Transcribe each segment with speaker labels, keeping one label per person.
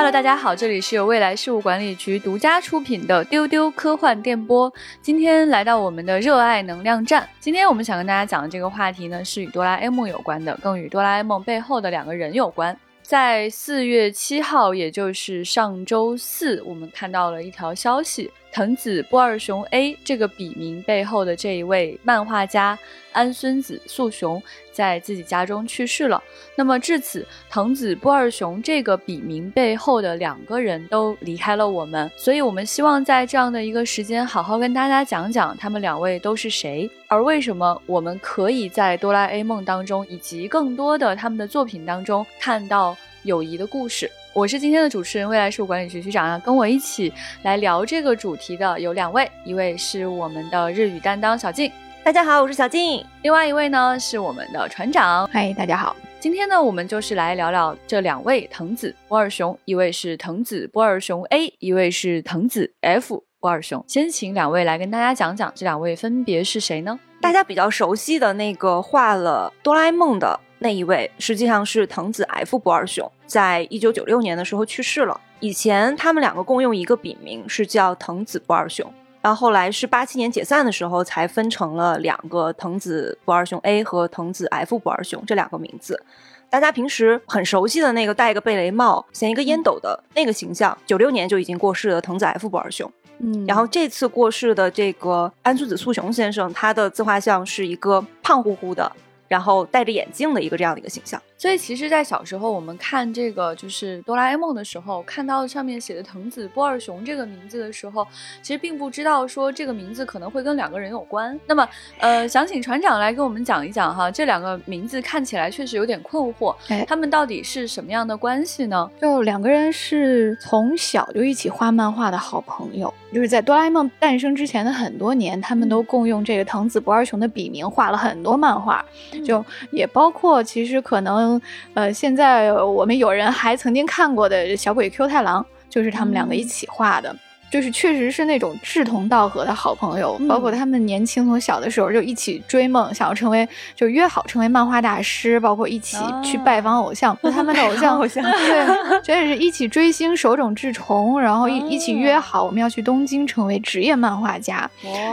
Speaker 1: Hello，大家好，这里是由未来事务管理局独家出品的丢丢科幻电波。今天来到我们的热爱能量站。今天我们想跟大家讲的这个话题呢，是与哆啦 A 梦有关的，更与哆啦 A 梦背后的两个人有关。在四月七号，也就是上周四，我们看到了一条消息。藤子不二雄 A 这个笔名背后的这一位漫画家安孙子素雄在自己家中去世了。那么至此，藤子不二雄这个笔名背后的两个人都离开了我们。所以，我们希望在这样的一个时间，好好跟大家讲讲他们两位都是谁，而为什么我们可以在哆啦 A 梦当中以及更多的他们的作品当中看到友谊的故事。我是今天的主持人，未来事务管理局局长啊，跟我一起来聊这个主题的有两位，一位是我们的日语担当小静，
Speaker 2: 大家好，我是小静；
Speaker 1: 另外一位呢是我们的船长，
Speaker 3: 嗨，大家好。
Speaker 1: 今天呢，我们就是来聊聊这两位藤子不二雄，一位是藤子不二雄 A，一位是藤子 F 不二雄。先请两位来跟大家讲讲这两位分别是谁呢？
Speaker 2: 大家比较熟悉的那个画了哆啦 A 梦的。那一位实际上是藤子 F 不二雄，在一九九六年的时候去世了。以前他们两个共用一个笔名，是叫藤子不二雄。然后后来是八七年解散的时候，才分成了两个藤子不二雄 A 和藤子 F 不二雄这两个名字。大家平时很熟悉的那个戴一个贝雷帽、衔一个烟斗的那个形象，九六年就已经过世的藤子 F 不二雄。嗯，然后这次过世的这个安孙子素雄先生，他的自画像是一个胖乎乎的。然后戴着眼镜的一个这样的一个形象，
Speaker 1: 所以其实，在小时候我们看这个就是哆啦 A 梦的时候，看到上面写的藤子不二雄这个名字的时候，其实并不知道说这个名字可能会跟两个人有关。那么，呃，想请船长来跟我们讲一讲哈，这两个名字看起来确实有点困惑，他们到底是什么样的关系呢？
Speaker 3: 就两个人是从小就一起画漫画的好朋友。就是在哆啦 A 梦诞生之前的很多年，他们都共用这个藤子不二雄的笔名画了很多漫画，就也包括其实可能，呃，现在我们有人还曾经看过的小鬼 Q 太郎，就是他们两个一起画的。就是确实是那种志同道合的好朋友，包括他们年轻从小的时候就一起追梦，想要成为，就约好成为漫画大师，包括一起去拜访偶像。那他们的偶像，偶像对，这也是一起追星，手冢治虫，然后一一起约好我们要去东京成为职业漫画家。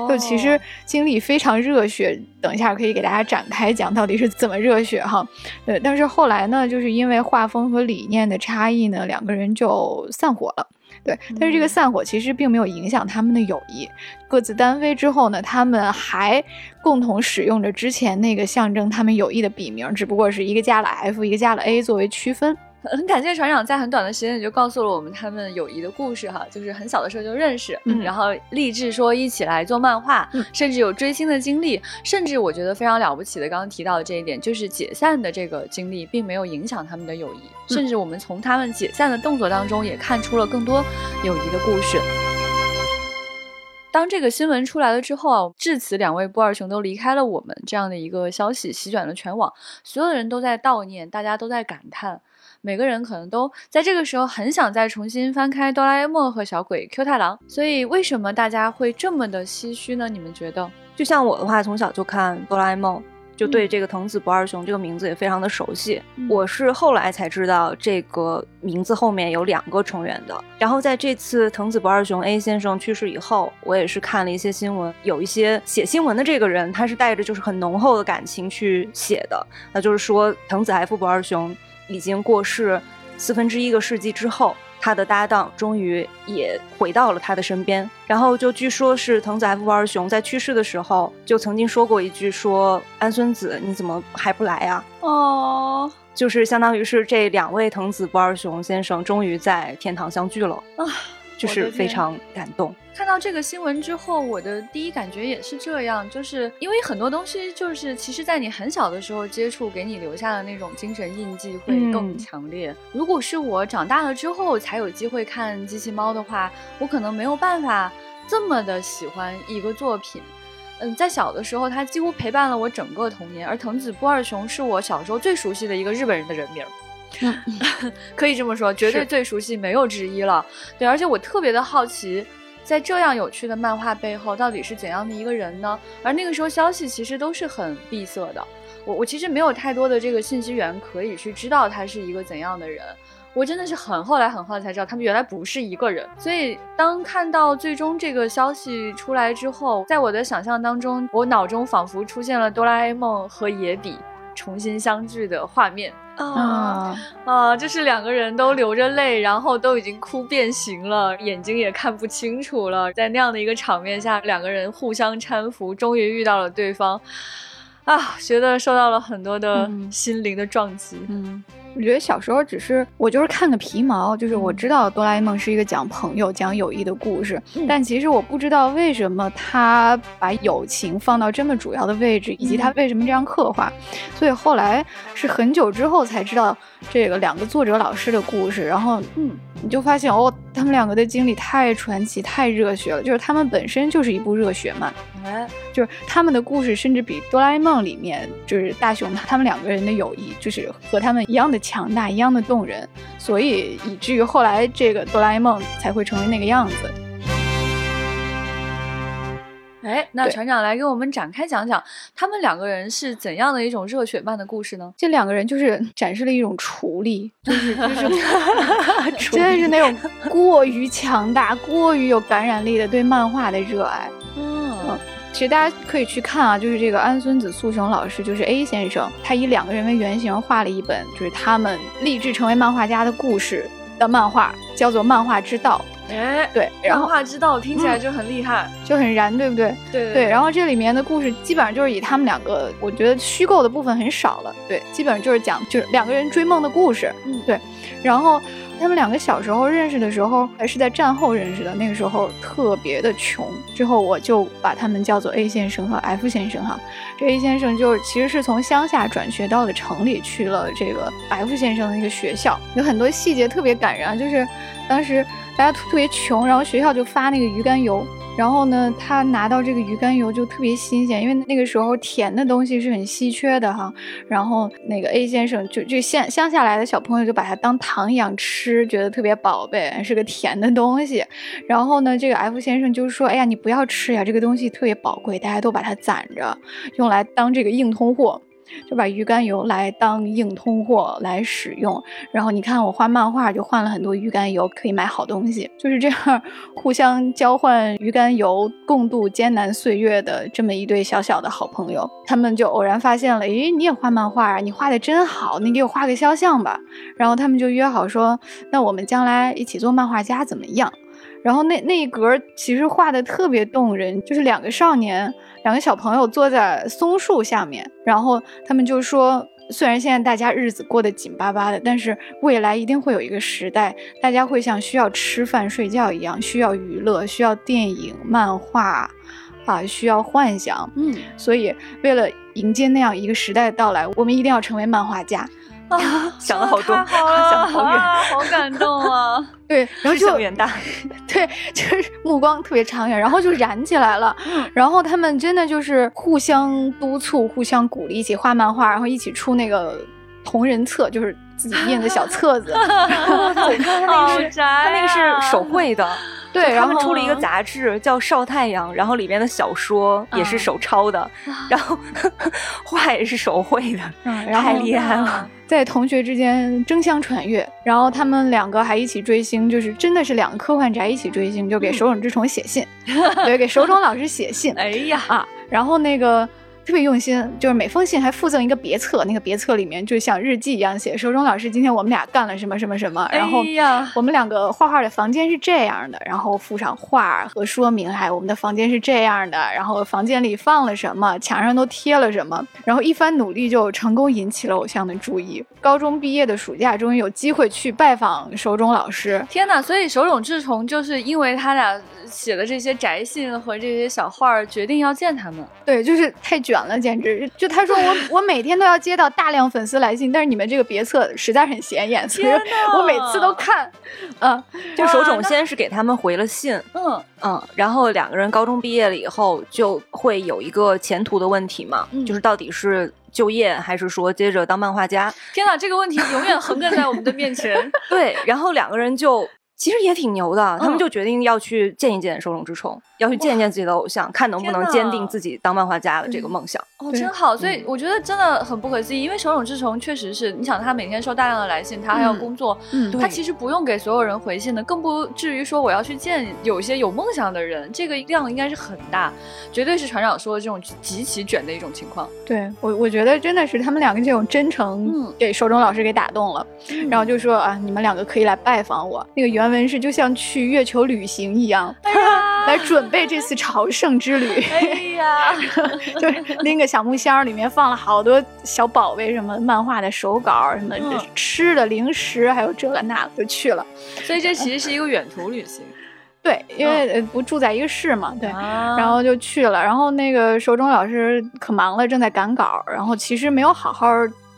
Speaker 3: 就其实经历非常热血，等一下可以给大家展开讲到底是怎么热血哈。对，但是后来呢，就是因为画风和理念的差异呢，两个人就散伙了。对，但是这个散伙其实并没有影响他们的友谊。各自单飞之后呢，他们还共同使用着之前那个象征他们友谊的笔名，只不过是一个加了 F，一个加了 A 作为区分。
Speaker 1: 很感谢船长在很短的时间里就告诉了我们他们友谊的故事哈，就是很小的时候就认识，然后立志说一起来做漫画，甚至有追星的经历，甚至我觉得非常了不起的，刚刚提到的这一点，就是解散的这个经历并没有影响他们的友谊，甚至我们从他们解散的动作当中也看出了更多友谊的故事。当这个新闻出来了之后啊，至此两位波尔熊都离开了我们这样的一个消息席卷了全网，所有的人都在悼念，大家都在感叹。每个人可能都在这个时候很想再重新翻开哆啦 A 梦和小鬼 Q 太郎，所以为什么大家会这么的唏嘘呢？你们觉得？
Speaker 2: 就像我的话，从小就看哆啦 A 梦，就对这个藤子不二雄这个名字也非常的熟悉。我是后来才知道这个名字后面有两个成员的。然后在这次藤子不二雄 A 先生去世以后，我也是看了一些新闻，有一些写新闻的这个人，他是带着就是很浓厚的感情去写的，那就是说藤子 F 不二雄。已经过世四分之一个世纪之后，他的搭档终于也回到了他的身边。然后就据说是藤子 F 不二雄在去世的时候就曾经说过一句：“说安孙子你怎么还不来啊？”哦，就是相当于是这两位藤子不二雄先生终于在天堂相聚了啊。就是非常感动。
Speaker 1: 看到这个新闻之后，我的第一感觉也是这样，就是因为很多东西，就是其实，在你很小的时候接触，给你留下的那种精神印记会更强烈。如果是我长大了之后才有机会看机器猫的话，我可能没有办法这么的喜欢一个作品。嗯，在小的时候，它几乎陪伴了我整个童年。而藤子不二雄是我小时候最熟悉的一个日本人的人名。可以这么说，绝对最熟悉，没有之一了。对，而且我特别的好奇，在这样有趣的漫画背后，到底是怎样的一个人呢？而那个时候消息其实都是很闭塞的，我我其实没有太多的这个信息源可以去知道他是一个怎样的人。我真的是很后来很后来才知道，他们原来不是一个人。所以当看到最终这个消息出来之后，在我的想象当中，我脑中仿佛出现了哆啦 A 梦和野比重新相聚的画面啊啊！就是两个人都流着泪，然后都已经哭变形了，眼睛也看不清楚了。在那样的一个场面下，两个人互相搀扶，终于遇到了对方啊！觉得受到了很多的心灵的撞击。
Speaker 3: 嗯。我觉得小时候只是我就是看个皮毛，就是我知道哆啦 A 梦是一个讲朋友、讲友谊的故事，但其实我不知道为什么他把友情放到这么主要的位置，以及他为什么这样刻画。所以后来是很久之后才知道这个两个作者老师的故事，然后嗯，你就发现哦，他们两个的经历太传奇、太热血了，就是他们本身就是一部热血漫。哎，就是他们的故事，甚至比哆啦 A 梦里面就是大雄他们两个人的友谊，就是和他们一样的强大，一样的动人，所以以至于后来这个哆啦 A 梦才会成为那个样子。
Speaker 1: 哎，那船长来给我们展开讲讲，他们两个人是怎样的一种热血漫的故事呢？
Speaker 3: 这两个人就是 展示了一种厨力，就是 就是 真的是那种过于强大、过于有感染力的对漫画的热爱。嗯。其实大家可以去看啊，就是这个安孙子素雄老师，就是 A 先生，他以两个人为原型画了一本，就是他们立志成为漫画家的故事的漫画，叫做《漫画之道》。
Speaker 1: 哎，
Speaker 3: 对，
Speaker 1: 然后画之道听起来就很厉害，
Speaker 3: 就很燃，对不对？
Speaker 1: 对
Speaker 3: 对。然后这里面的故事基本上就是以他们两个，我觉得虚构的部分很少了，对，基本上就是讲就是两个人追梦的故事。嗯，对。然后。他们两个小时候认识的时候，还是在战后认识的。那个时候特别的穷。之后我就把他们叫做 A 先生和 F 先生哈。这 A 先生就是其实是从乡下转学到了城里去了这个 F 先生的一个学校，有很多细节特别感人，就是当时大家特别穷，然后学校就发那个鱼肝油。然后呢，他拿到这个鱼肝油就特别新鲜，因为那个时候甜的东西是很稀缺的哈。然后那个 A 先生就就乡乡下来的小朋友就把它当糖一样吃，觉得特别宝贝，是个甜的东西。然后呢，这个 F 先生就说：“哎呀，你不要吃呀，这个东西特别宝贵，大家都把它攒着，用来当这个硬通货。”就把鱼肝油来当硬通货来使用，然后你看我画漫画就换了很多鱼肝油，可以买好东西，就是这样互相交换鱼肝油，共度艰难岁月的这么一对小小的好朋友，他们就偶然发现了，诶，你也画漫画啊，你画的真好，你给我画个肖像吧，然后他们就约好说，那我们将来一起做漫画家怎么样？然后那那一格其实画的特别动人，就是两个少年。两个小朋友坐在松树下面，然后他们就说：“虽然现在大家日子过得紧巴巴的，但是未来一定会有一个时代，大家会像需要吃饭睡觉一样，需要娱乐，需要电影、漫画，啊，需要幻想。嗯，所以为了迎接那样一个时代的到来，我们一定要成为漫画家。”
Speaker 2: 啊，想了好多，
Speaker 1: 想
Speaker 2: 了好远，
Speaker 1: 好感动啊！
Speaker 3: 对，然后就
Speaker 2: 远大，
Speaker 3: 对，就是目光特别长远，然后就燃起来了。然后他们真的就是互相督促、互相鼓励，一起画漫画，然后一起出那个同人册，就是自己印的小册子。
Speaker 2: 他那个是他那个是手绘的。
Speaker 3: 对，
Speaker 2: 他们出了一个杂志叫《少太阳》，然后里面的小说也是手抄的，然后 画也是手绘的，太厉害了，
Speaker 3: 在同学之间争相传阅。然后他们两个还一起追星，就是真的是两个科幻宅一起追星，就给手冢治虫写信，对，给手冢老师写信。
Speaker 1: 哎呀
Speaker 3: 啊，然后那个。特别用心，就是每封信还附赠一个别册，那个别册里面就像日记一样写。手冢老师，今天我们俩干了什么什么什么，然后我们两个画画的房间是这样的，然后附上画和说明，哎，我们的房间是这样的，然后房间里放了什么，墙上都贴了什么，然后一番努力就成功引起了偶像的注意。高中毕业的暑假，终于有机会去拜访手冢老师。
Speaker 1: 天哪！所以手冢治虫就是因为他俩写的这些宅信和这些小画，决定要见他们。
Speaker 3: 对，就是太卷。了，简直就他说我 我每天都要接到大量粉丝来信，但是你们这个别册实在很显眼，所以我每次都看。嗯，
Speaker 2: 就手冢先是给他们回了信，嗯嗯，然后两个人高中毕业了以后就会有一个前途的问题嘛，就是到底是就业还是说接着当漫画家？
Speaker 1: 天哪，这个问题永远横亘在我们的面前。
Speaker 2: 对，然后两个人就其实也挺牛的，他们就决定要去见一见手冢治虫，要去见一见自己的偶像，看能不能坚定自己当漫画家的这个梦想。
Speaker 1: 哦，真好！所以我觉得真的很不可思议，因为手冢治虫确实是，你想他每天收大量的来信，他还要工作，
Speaker 3: 嗯，
Speaker 1: 他其实不用给所有人回信的，更不至于说我要去见有些有梦想的人，这个量应该是很大，绝对是船长说的这种极其卷的一种情况。
Speaker 3: 对我，我觉得真的是他们两个这种真诚，给手冢老师给打动了，然后就说啊，你们两个可以来拜访我。那个原文是就像去月球旅行一样，来准备这次朝圣之旅。
Speaker 1: 哎呀，
Speaker 3: 就是拎个。小木箱里面放了好多小宝贝，什么漫画的手稿，什么吃的零食，还有这个那就去了。
Speaker 1: 所以这其实是一个远途旅行。
Speaker 3: 对，因为不住在一个市嘛，对，然后就去了。然后那个手冢老师可忙了，正在赶稿，然后其实没有好好，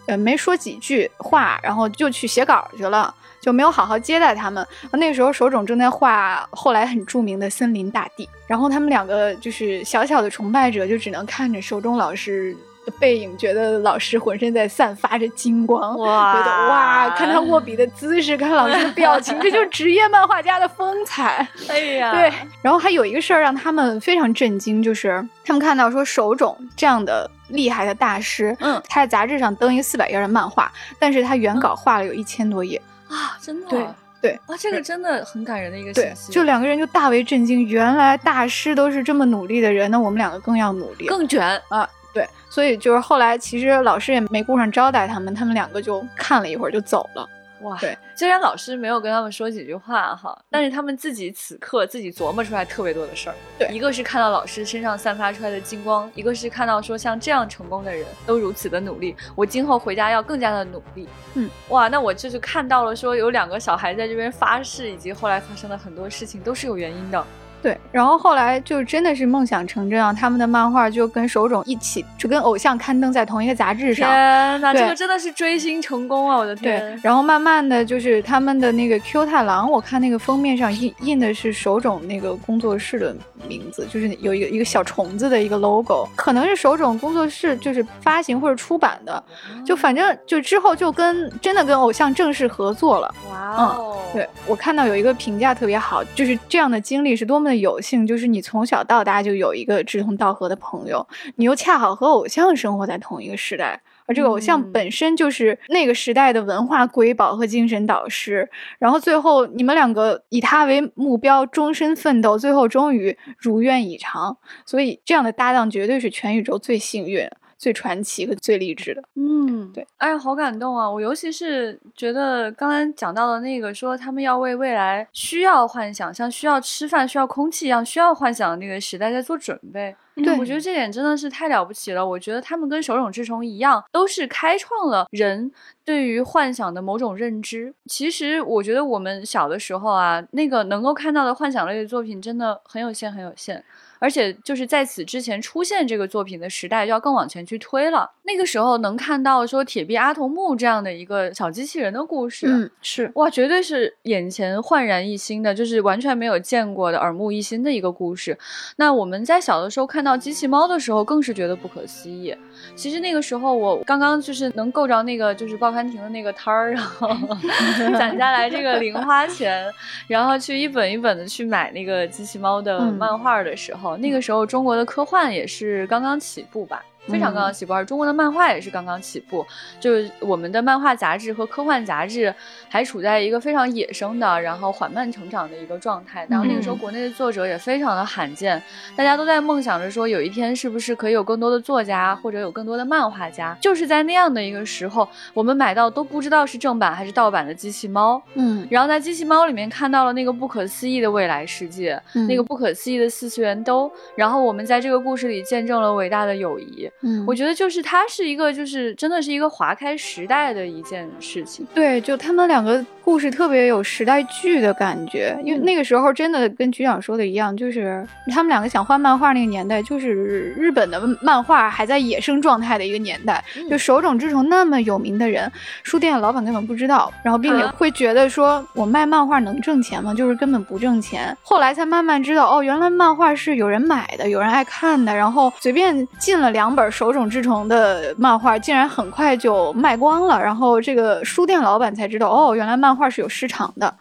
Speaker 3: 呃，没说几句话，然后就去写稿去了。就没有好好接待他们。那个时候，手冢正在画后来很著名的森林大地，然后他们两个就是小小的崇拜者，就只能看着手冢老师的背影，觉得老师浑身在散发着金光，哇，觉得哇，看他握笔的姿势，看老师的表情，这就是职业漫画家的风采。
Speaker 1: 哎呀，
Speaker 3: 对。然后还有一个事儿让他们非常震惊，就是他们看到说手冢这样的厉害的大师，
Speaker 1: 嗯，
Speaker 3: 他在杂志上登一个四百页的漫画，但是他原稿画了有一千多页。
Speaker 1: 啊，真的
Speaker 3: 对对
Speaker 1: 啊，这个真的很感人的一个信息。
Speaker 3: 就两个人就大为震惊，原来大师都是这么努力的人，那我们两个更要努力，
Speaker 1: 更卷
Speaker 3: 啊！对，所以就是后来其实老师也没顾上招待他们，他们两个就看了一会儿就走了。
Speaker 1: 哇，
Speaker 3: 对，
Speaker 1: 虽然老师没有跟他们说几句话哈，但是他们自己此刻自己琢磨出来特别多的事儿。
Speaker 3: 对，
Speaker 1: 一个是看到老师身上散发出来的金光，一个是看到说像这样成功的人都如此的努力，我今后回家要更加的努力。
Speaker 3: 嗯，
Speaker 1: 哇，那我就是看到了说有两个小孩在这边发誓，以及后来发生的很多事情都是有原因的。
Speaker 3: 对，然后后来就真的是梦想成真啊！他们的漫画就跟手冢一起，就跟偶像刊登在同一个杂志上。
Speaker 1: 天哪，这个真的是追星成功啊！我的天。
Speaker 3: 对，然后慢慢的就是他们的那个 Q 太郎，我看那个封面上印印的是手冢那个工作室的名字，就是有一个一个小虫子的一个 logo，可能是手冢工作室就是发行或者出版的，就反正就之后就跟真的跟偶像正式合作了。
Speaker 1: 哇
Speaker 3: 哦，对我看到有一个评价特别好，就是这样的经历是多么。有幸就是你从小到大就有一个志同道合的朋友，你又恰好和偶像生活在同一个时代，而这个偶像本身就是那个时代的文化瑰宝和精神导师，然后最后你们两个以他为目标，终身奋斗，最后终于如愿以偿，所以这样的搭档绝对是全宇宙最幸运。最传奇和最励志的，
Speaker 1: 嗯，
Speaker 3: 对，
Speaker 1: 哎呀，好感动啊！我尤其是觉得刚才讲到的那个，说他们要为未来需要幻想，像需要吃饭、需要空气一样需要幻想的那个时代在做准备。
Speaker 3: 对，
Speaker 1: 我觉得这点真的是太了不起了。我觉得他们跟手冢治虫一样，都是开创了人对于幻想的某种认知。其实我觉得我们小的时候啊，那个能够看到的幻想类的作品真的很有限，很有限。而且就是在此之前出现这个作品的时代，就要更往前去推了。那个时候能看到说铁臂阿童木这样的一个小机器人的故事，
Speaker 3: 嗯，是
Speaker 1: 哇，绝对是眼前焕然一新的，就是完全没有见过的耳目一新的一个故事。那我们在小的时候看到机器猫的时候，更是觉得不可思议。其实那个时候我刚刚就是能够着那个就是报刊亭的那个摊儿，然后 攒下来这个零花钱，然后去一本一本的去买那个机器猫的漫画的时候。那个时候，中国的科幻也是刚刚起步吧。非常刚刚起步，而中国的漫画也是刚刚起步，就是我们的漫画杂志和科幻杂志还处在一个非常野生的，然后缓慢成长的一个状态。然后那个时候，国内的作者也非常的罕见，大家都在梦想着说，有一天是不是可以有更多的作家，或者有更多的漫画家。就是在那样的一个时候，我们买到都不知道是正版还是盗版的机器猫，
Speaker 3: 嗯，
Speaker 1: 然后在机器猫里面看到了那个不可思议的未来世界，那个不可思议的四次元兜，然后我们在这个故事里见证了伟大的友谊。
Speaker 3: 嗯，
Speaker 1: 我觉得就是它是一个，就是真的是一个划开时代的一件事情。
Speaker 3: 对，就他们两个故事特别有时代剧的感觉，因为那个时候真的跟局长说的一样，就是他们两个想画漫画那个年代，就是日本的漫画还在野生状态的一个年代。就手冢治虫那么有名的人，书店的老板根本不知道，然后并且会觉得说我卖漫画能挣钱吗？就是根本不挣钱。后来才慢慢知道，哦，原来漫画是有人买的，有人爱看的，然后随便进了两本手冢。治虫的漫画竟然很快就卖光了，然后这个书店老板才知道，哦，原来漫画是有市场的。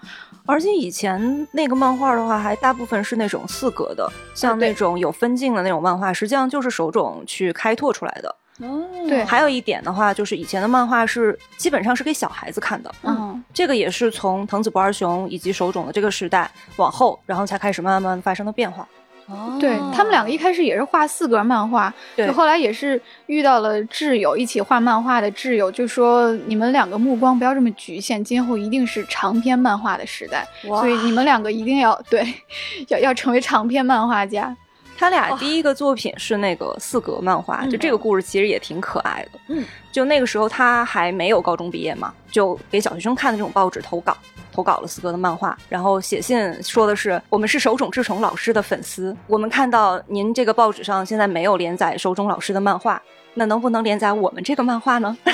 Speaker 2: 而且以前那个漫画的话，还大部分是那种四格的，像那种有分镜的那种漫画，实际上就是手冢去开拓出来的。
Speaker 1: 哦，
Speaker 3: 对
Speaker 2: 还有一点的话，就是以前的漫画是基本上是给小孩子看的，
Speaker 3: 嗯，
Speaker 2: 这个也是从藤子不二雄以及手冢的这个时代往后，然后才开始慢慢发生的变化。
Speaker 1: 哦。
Speaker 3: 对他们两个一开始也是画四格漫画，
Speaker 2: 对。
Speaker 3: 就后来也是遇到了挚友一起画漫画的挚友，就说你们两个目光不要这么局限，今后一定是长篇漫画的时代，所以你们两个一定要对，要要成为长篇漫画家。
Speaker 2: 他俩第一个作品是那个四格漫画，
Speaker 3: 嗯。
Speaker 2: 就这个故事其实也挺可爱的。
Speaker 1: 嗯，
Speaker 2: 就那个时候他还没有高中毕业嘛，就给小学生看的这种报纸投稿，投稿了四格的漫画，然后写信说的是我们是手冢治虫老师的粉丝，我们看到您这个报纸上现在没有连载手冢老师的漫画，那能不能连载我们这个漫画呢？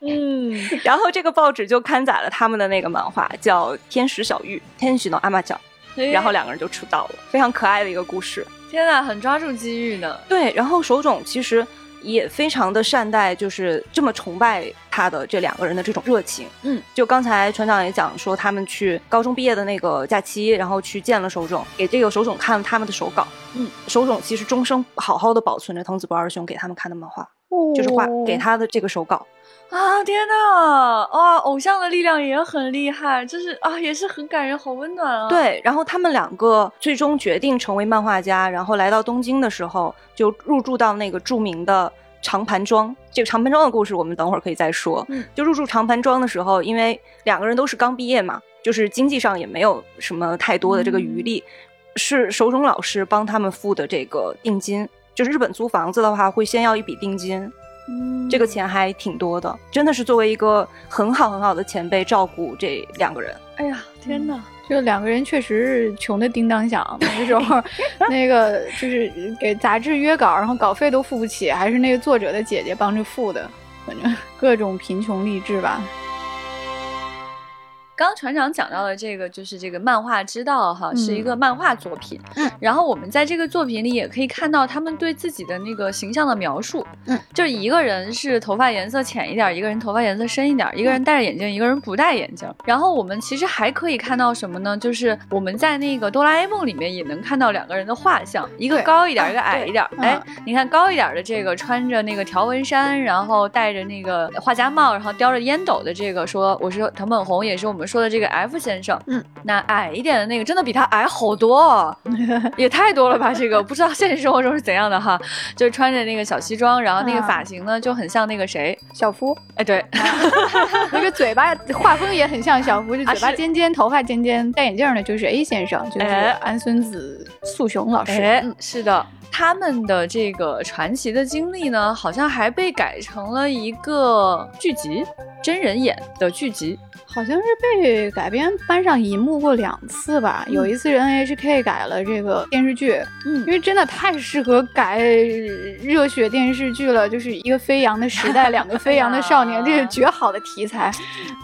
Speaker 1: 嗯，
Speaker 2: 然后这个报纸就刊载了他们的那个漫画，叫《天使小玉》，天使の阿玛角，然后两个人就出道了，非常可爱的一个故事。
Speaker 1: 天呐，很抓住机遇呢。
Speaker 2: 对，然后手冢其实也非常的善待，就是这么崇拜他的这两个人的这种热情。
Speaker 1: 嗯，
Speaker 2: 就刚才船长也讲说，他们去高中毕业的那个假期，然后去见了手冢，给这个手冢看了他们的手稿。
Speaker 1: 嗯，
Speaker 2: 手冢其实终生好好的保存着藤子不二雄给他们看的漫画，就是画
Speaker 3: 哦
Speaker 2: 给他的这个手稿。
Speaker 1: 啊，天呐，哇，偶像的力量也很厉害，就是啊，也是很感人，好温暖啊。，
Speaker 2: 对，然后他们两个最终决定成为漫画家，然后来到东京的时候，就入住到那个著名的长盘庄。这个长盘庄的故事，我们等会儿可以再说。
Speaker 1: 嗯，
Speaker 2: 就入住长盘庄的时候，因为两个人都是刚毕业嘛，就是经济上也没有什么太多的这个余力，是手冢老师帮他们付的这个定金。就是日本租房子的话，会先要一笔定金，
Speaker 1: 嗯
Speaker 2: 这个钱还挺多的，真的是作为一个很好很好的前辈照顾这两个人。
Speaker 1: 哎呀，天呐，
Speaker 3: 就两个人确实是穷的叮当响，那个时候，那个就是给杂志约稿，然后稿费都付不起，还是那个作者的姐姐帮着付的，反正各种贫穷励志吧。
Speaker 1: 刚刚船长讲到的这个，就是这个漫画之道哈，是一个漫画作品。
Speaker 3: 嗯，
Speaker 1: 然后我们在这个作品里也可以看到他们对自己的那个形象的描述。
Speaker 3: 嗯，
Speaker 1: 就是一个人是头发颜色浅一点，一个人头发颜色深一点，一个人戴着眼镜，一个人不戴眼镜。然后我们其实还可以看到什么呢？就是我们在那个哆啦 A 梦里面也能看到两个人的画像，一个高一点，一个矮一点。
Speaker 3: 嗯
Speaker 1: 哎，你看高一点的这个穿着那个条纹衫，然后戴着那个画家帽，然后叼着烟斗的这个说我是藤本弘，也是我们说的这个 F 先生。
Speaker 3: 嗯，
Speaker 1: 那矮一点的那个真的比他矮好多哦，也太多了吧？这个不知道现实生活中是怎样的哈，就是穿着那个小西装，然后那个
Speaker 3: 啊
Speaker 1: 发型呢就很像那个谁，
Speaker 3: 小夫
Speaker 1: 哎，对，
Speaker 3: 那个嘴巴画风也很像小夫，就嘴巴尖尖，头发尖尖，戴眼镜的就是 A 先生，就是
Speaker 1: 哎
Speaker 3: 安孙子素雄老师。
Speaker 1: 哎
Speaker 3: 嗯，
Speaker 1: 是的，他们的这个传奇的经历呢，好像还被改成了一个剧集，真人演的剧集。
Speaker 3: 好像是被改编搬上银幕过两次吧。有一次是 NHK 改了这个电视剧，
Speaker 1: 嗯
Speaker 3: 因为真的太适合改热血电视剧了，就是一个飞扬的时代，两个飞扬的少年，这是绝好的题材。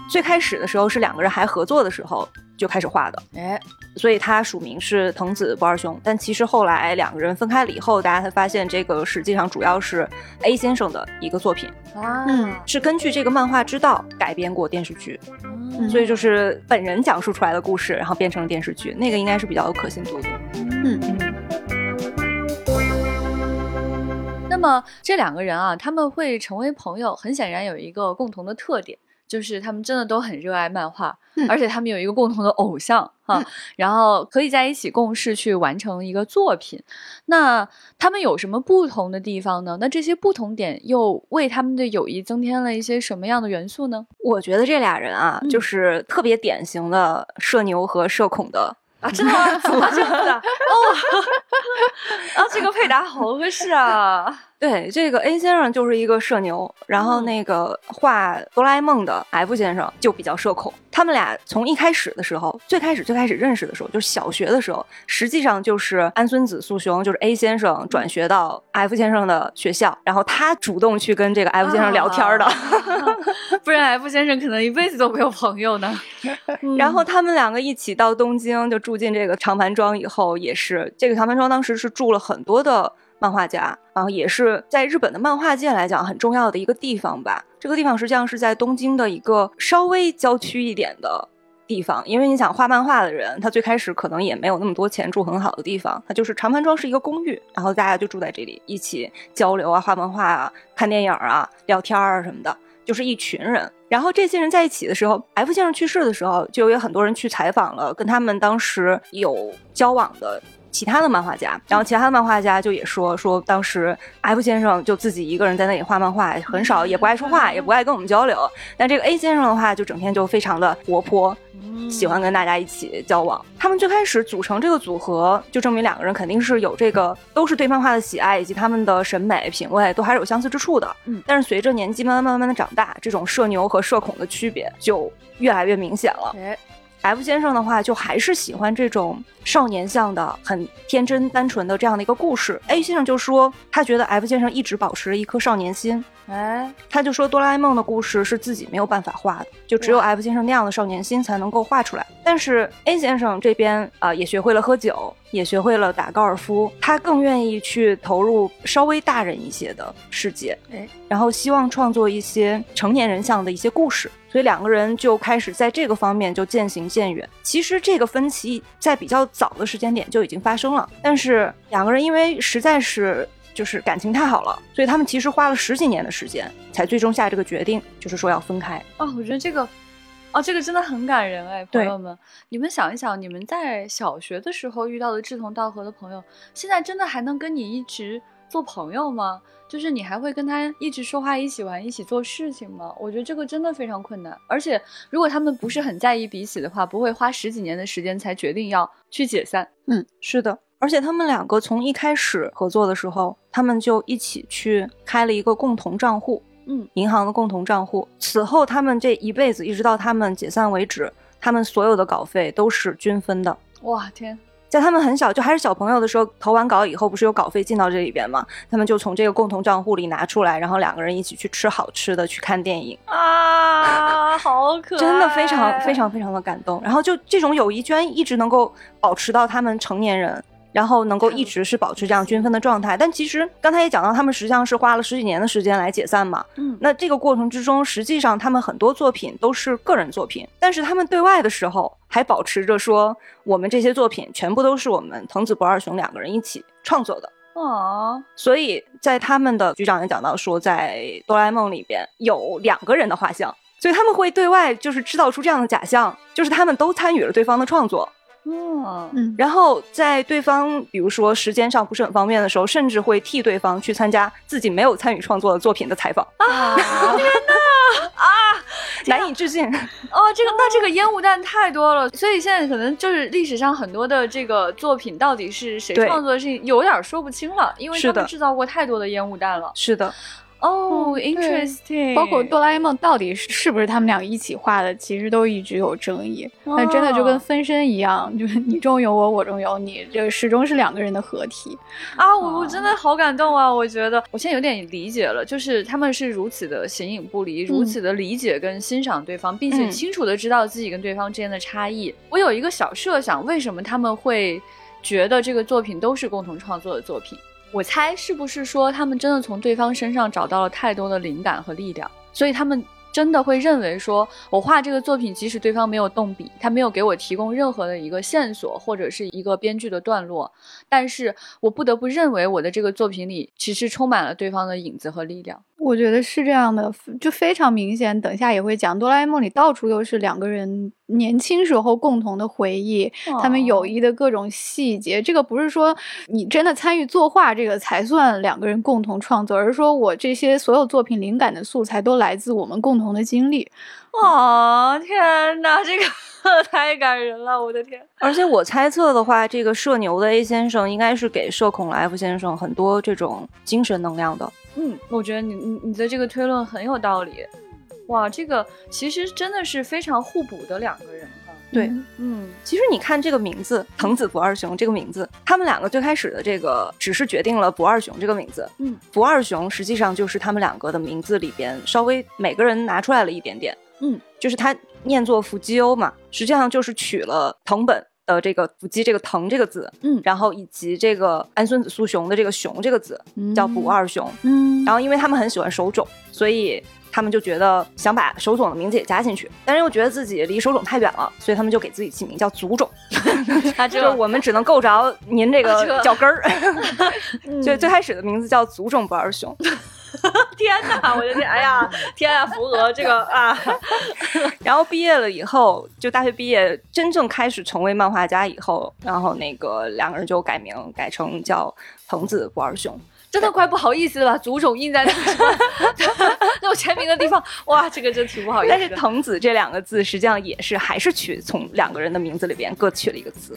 Speaker 2: 最开始的时候是两个人还合作的时候就开始画的，
Speaker 1: 哎，
Speaker 2: 所以他署名是藤子不二雄。但其实后来两个人分开了以后，大家才发现这个实际上主要是 A 先生的一个作品，
Speaker 1: 啊，
Speaker 3: 嗯
Speaker 2: 是根据这个漫画之道改编过电视剧，
Speaker 1: 嗯。
Speaker 2: 所以就是本人讲述出来的故事，然后变成了电视剧，那个应该是比较有可信度的。
Speaker 3: 嗯，
Speaker 1: 那么这两个人啊，他们会成为朋友，很显然有一个共同的特点，就是他们真的都很热爱漫画，
Speaker 3: 嗯
Speaker 1: 而且他们有一个共同的偶像哈，
Speaker 3: 嗯
Speaker 1: 然后可以在一起共事去完成一个作品。那他们有什么不同的地方呢？那这些不同点又为他们的友谊增添了一些什么样的元素呢？
Speaker 2: 我觉得这俩人啊，
Speaker 1: 嗯
Speaker 2: 就是特别典型的社牛和社恐的。
Speaker 1: 啊，真的吗？怎么这样子啊？哦，啊，这个配搭好合适啊！
Speaker 2: 对，这个 A 先生就是一个社牛，然后
Speaker 1: 嗯
Speaker 2: 那个画哆啦 A 梦的 F 先生就比较社恐。他们俩从一开始的时候，最开始最开始认识的时候，就是小学的时候，实际上就是安孙子素雄，就是 A 先生转学到 F 先生的学校，然后他主动去跟这个 F 先生聊天的。
Speaker 1: 啊不然 F 先生可能一辈子都没有朋友呢。
Speaker 2: 然后他们两个一起到东京，就住进这个长盘庄以后，也是这个长盘庄当时是住了很多的漫画家，然后也是在日本的漫画界来讲很重要的一个地方吧。这个地方实际上是在东京的一个稍微郊区一点的地方，因为你想画漫画的人，他最开始可能也没有那么多钱住很好的地方，他就是长盘庄是一个公寓，然后大家就住在这里，一起交流啊、画漫画啊、看电影啊、聊天啊什么的，就是一群人。然后这些人在一起的时候，F 先生去世的时候，就有很多人去采访了，跟他们当时有交往的。其他的漫画家，然后其他的漫画家就也说说，当时 F 先生就自己一个人在那里画漫画，很少，也不爱说话，也不爱跟我们交流。但这个 A 先生的话，就整天就非常的活泼，喜欢跟大家一起交往。他们最开始组成这个组合，就证明两个人肯定是有这个，都是对漫画的喜爱，以及他们的审美品味都还是有相似之处的。嗯，但是随着年纪慢慢慢慢的长大，这种社牛和社恐的区别就越来越明显了。F 先生的话，就还是喜欢这种少年向的、很天真单纯的这样的一个故事。A 先生就说，他觉得 F 先生一直保持着一颗少年心。哎，他就说哆啦 A 梦的故事是自己没有办法画的，就只有 F 先生那样的少年心才能够画出来。但是 A 先生这边啊，也学会了喝酒，也学会了打高尔夫，他更愿意去投入稍微大人一些的世界，哎，然后希望创作一些成年人像的一些故事。所以两个人就开始在这个方面就渐行渐远。其实这个分歧在比较早的时间点就已经发生了，但是两个人因为实在是。就是感情太好了，所以他们其实花了十几年的时间，才最终下这个决定，就是说要分开。
Speaker 1: 哦，我觉得这个，哦，这个真的很感人哎，朋友们，你们想一想，你们在小学的时候遇到的志同道合的朋友，现在真的还能跟你一直做朋友吗？就是你还会跟他一直说话、一起玩、一起做事情吗？我觉得这个真的非常困难。而且，如果他们不是很在意彼此的话，不会花十几年的时间才决定要去解散。
Speaker 2: 嗯，是的。而且他们两个从一开始合作的时候，他们就一起去开了一个共同账户，嗯，银行的共同账户。此后，他们这一辈子一直到他们解散为止，他们所有的稿费都是均分的。
Speaker 1: 哇天！
Speaker 2: 在他们很小，就还是小朋友的时候，投完稿以后，不是有稿费进到这里边吗？他们就从这个共同账户里拿出来，然后两个人一起去吃好吃的，去看电影
Speaker 1: 啊，好可爱！
Speaker 2: 真的非常非常非常的感动。然后就这种友谊，居然一直能够保持到他们成年人。然后能够一直是保持这样均分的状态，但其实刚才也讲到，他们实际上是花了十几年的时间来解散嘛。嗯，那这个过程之中，实际上他们很多作品都是个人作品，但是他们对外的时候还保持着说，我们这些作品全部都是我们藤子不二雄两个人一起创作的。哦，所以在他们的局长也讲到说，在哆啦 A 梦里边有两个人的画像，所以他们会对外就是制造出这样的假象，就是他们都参与了对方的创作。嗯，然后在对方比如说时间上不是很方便的时候，甚至会替对方去参加自己没有参与创作的作品的采访。
Speaker 1: 啊！天哪！啊！
Speaker 2: 难以置信。
Speaker 1: 哦，这个那这个烟雾弹太多了，所以现在可能就是历史上很多的这个作品到底是谁创作的，事情有点说不清了，因为他们制造过太多的烟雾弹了。
Speaker 2: 是的。
Speaker 1: 哦，interesting。
Speaker 3: 包括哆啦 A 梦到底是不是他们俩一起画的，其实都一直有争议。那真的就跟分身一样，就是你中有我，我中有你，这始终是两个人的合体。
Speaker 1: 啊，我我真的好感动啊！我觉得我现在有点理解了，就是他们是如此的形影不离，如此的理解跟欣赏对方，并且清楚的知道自己跟对方之间的差异。我有一个小设想，为什么他们会觉得这个作品都是共同创作的作品？我猜是不是说他们真的从对方身上找到了太多的灵感和力量，所以他们真的会认为说，我画这个作品，即使对方没有动笔，他没有给我提供任何的一个线索或者是一个编剧的段落，但是我不得不认为我的这个作品里其实充满了对方的影子和力量。
Speaker 3: 我觉得是这样的，就非常明显。等下也会讲，哆啦 A 梦里到处都是两个人年轻时候共同的回忆，他们友谊的各种细节。这个不是说你真的参与作画这个才算两个人共同创作，而是说我这些所有作品灵感的素材都来自我们共同的经历。
Speaker 1: 哦，天哪，这个 太感人了，我的天！
Speaker 2: 而且我猜测的话，这个社牛的 A 先生应该是给社恐的 F 先生很多这种精神能量的。
Speaker 1: 嗯，我觉得你你你的这个推论很有道理，哇，这个其实真的是非常互补的两个人哈。
Speaker 2: 对，嗯，其实你看这个名字“藤子不二雄”这个名字，他们两个最开始的这个只是决定了“不二雄”这个名字，嗯，“不二雄”实际上就是他们两个的名字里边稍微每个人拿出来了一点点，嗯，就是他念作伏基欧嘛，实际上就是取了藤本。的这个“伏击”这个“藤”这个字，嗯，然后以及这个安孙子素雄的这个“雄”这个字，叫“不二雄”，嗯，然后因为他们很喜欢手冢，所以他们就觉得想把手冢的名字也加进去，但是又觉得自己离手冢太远了，所以他们就给自己起名叫足冢。
Speaker 1: 他
Speaker 2: 就 是我们只能够着您这个 脚跟儿。就最开始的名字叫足冢不二雄。
Speaker 1: 天哪！我的天！哎呀，天啊！符合这个 啊。
Speaker 2: 然后毕业了以后，就大学毕业，真正开始成为漫画家以后，然后那个两个人就改名，改成叫藤子不二雄。
Speaker 1: 真的快不好意思了把足种印在那个 那我签名的地方。哇，这个真挺不好意思。
Speaker 2: 但是藤子这两个字，实际上也是还是取从两个人的名字里边各取了一个字。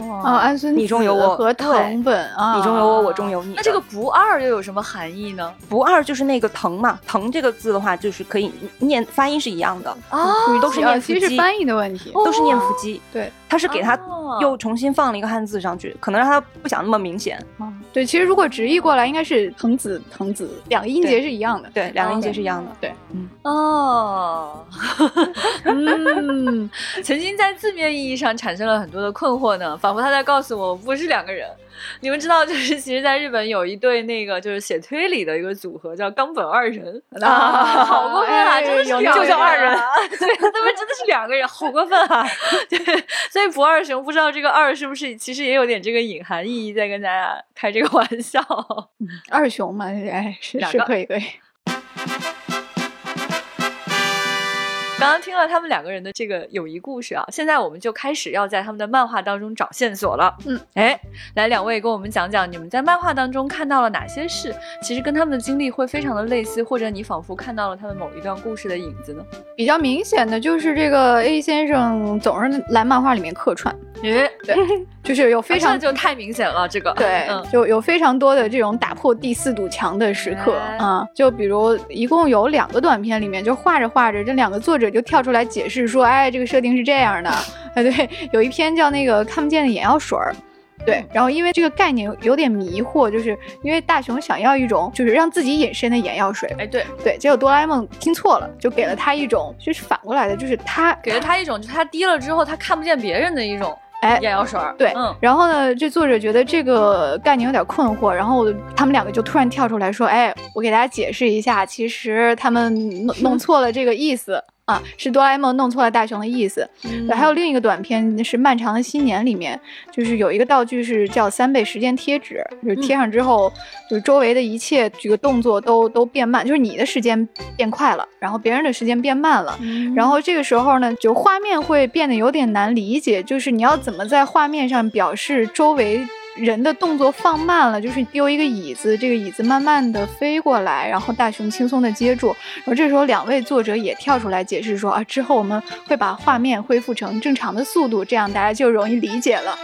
Speaker 3: 啊，安孙
Speaker 2: 你中有我
Speaker 3: 和藤本啊，
Speaker 2: 你中有我，我中有你。
Speaker 1: 那这个不二又有什么含义呢？
Speaker 2: 不二就是那个藤嘛，藤这个字的话，就是可以念发音是一样的
Speaker 1: 啊，
Speaker 2: 都是念腹肌。
Speaker 3: 其实翻译的问题，
Speaker 2: 都是念腹肌。
Speaker 3: 对，
Speaker 2: 他是给他又重新放了一个汉字上去，可能让他不想那么明显。
Speaker 3: 对，其实如果直译过来，应该是藤子藤子，两个音节是一样的。
Speaker 2: 对，两个音节是一样的。
Speaker 3: 对，
Speaker 1: 嗯，哦，嗯，曾经在字面意义上产生了很多的困惑呢，仿佛他在告诉我，不是两个人。你们知道，就是其实，在日本有一对那个就是写推理的一个组合，叫冈本二人啊，好过分啊，真的是
Speaker 2: 就叫二人，
Speaker 1: 对，他们真的是两个人，好过分啊！对，所以不二雄不知道这个二是不是其实也有点这个隐含意义，在跟大家开这个玩笑。
Speaker 3: 二雄嘛，哎，是是可以可以。
Speaker 1: 刚刚听了他们两个人的这个友谊故事啊，现在我们就开始要在他们的漫画当中找线索了。
Speaker 3: 嗯，
Speaker 1: 哎，来两位跟我们讲讲，你们在漫画当中看到了哪些事，其实跟他们的经历会非常的类似，或者你仿佛看到了他们某一段故事的影子呢？
Speaker 3: 比较明显的就是这个 A 先生总是来漫画里面客串。
Speaker 1: 诶，
Speaker 3: 对，就是有非常
Speaker 1: 就太明显了，这个
Speaker 3: 对，嗯就有非常多的这种打破第四堵墙的时刻啊，就比如一共有两个短片里面，就画着画着，这两个作者就跳出来解释说，哎，这个设定是这样的，哎，对，有一篇叫那个看不见的眼药水儿。对，然后因为这个概念有点迷惑，就是因为大雄想要一种就是让自己隐身的眼药水，
Speaker 1: 哎，对
Speaker 3: 对，结果哆啦 A 梦听错了，就给了他一种就是反过来的，就是他
Speaker 1: 给了他一种，就他滴了之后他看不见别人的一种。哎，眼药水儿，
Speaker 3: 对，嗯然后呢，这作者觉得这个概念有点困惑，然后他们两个就突然跳出来说：“哎，我给大家解释一下，其实他们弄弄 错了这个意思。”啊，是哆啦 A 梦弄错了大雄的意思。对，还有另一个短片是《漫长的新年》里面，就是有一个道具是叫三倍时间贴纸，就是贴上之后，就是周围的一切这个动作都都变慢，就是你的时间变快了，然后别人的时间变慢了。然后这个时候呢，就画面会变得有点难理解，就是你要怎么在画面上表示周围。人的动作放慢了，就是丢一个椅子，这个椅子慢慢的飞过来，然后大熊轻松的接住。然后这时候两位作者也跳出来解释说啊，之后我们会把画面恢复成正常的速度，这样大家就容易理解了。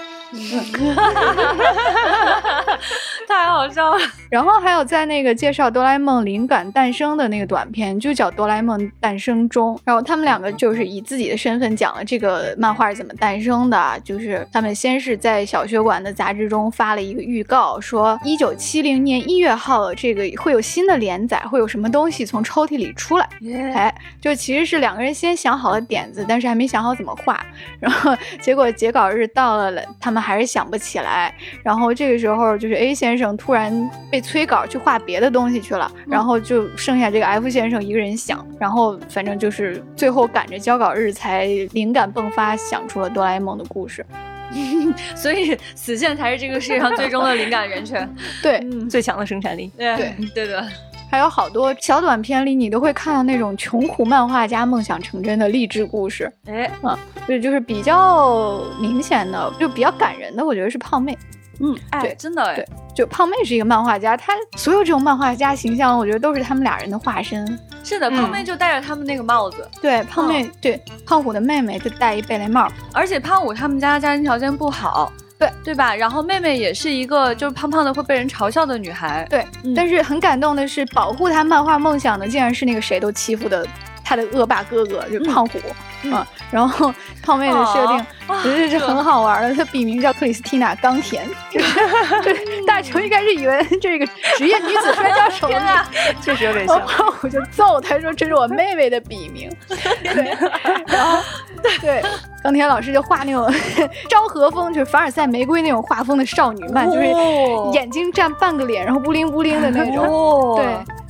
Speaker 1: 太好笑了。
Speaker 3: 然后还有在那个介绍哆啦 A 梦灵感诞生的那个短片，就叫《哆啦 A 梦诞生中》。然后他们两个就是以自己的身份讲了这个漫画是怎么诞生的。就是他们先是在小学馆的杂志中发了一个预告，说一九七零年一月号这个会有新的连载，会有什么东西从抽屉里出来。哎，就其实是两个人先想好了点子，但是还没想好怎么画。然后结果截稿日到了了，他们。还是想不起来，然后这个时候就是 A 先生突然被催稿去画别的东西去了，然后就剩下这个 F 先生一个人想，然后反正就是最后赶着交稿日才灵感迸发，想出了哆啦 A 梦的故事，
Speaker 1: 所以死线才是这个世界上最终的灵感源泉，
Speaker 3: 对，
Speaker 2: 最强的生产力，
Speaker 1: 对对的。
Speaker 3: 还有好多小短片里，你都会看到那种穷苦漫画家梦想成真的励志故事。
Speaker 1: 哎，
Speaker 3: 嗯，对，就是比较明显的，就比较感人的，我觉得是胖妹。
Speaker 1: 嗯，对，真的，
Speaker 3: 对，就胖妹是一个漫画家，她所有这种漫画家形象，我觉得都是他们俩人的化身。
Speaker 1: 是的，胖妹就戴着他们那个帽子。
Speaker 3: 对，胖妹，对，胖虎的妹妹就戴一贝雷帽，
Speaker 1: 而且胖虎他们家家庭条件不好。
Speaker 3: 对
Speaker 1: 对吧？然后妹妹也是一个就是胖胖的会被人嘲笑的女孩。
Speaker 3: 对，但是很感动的是，保护她漫画梦想的竟然是那个谁都欺负的她的恶霸哥哥，就是胖虎。嗯，然后胖妹的设定其实是很好玩的，她笔名叫克里斯蒂娜冈田。就是，大雄一开始以为这个职业女子摔跤手
Speaker 1: 呢，
Speaker 2: 确实有点像。
Speaker 3: 胖虎就揍他说这是我妹妹的笔名。对，然后对。冈田老师就画那种 昭和风，就是凡尔赛玫瑰那种画风的少女漫，就是眼睛占半个脸，然后布灵布灵的那种。对，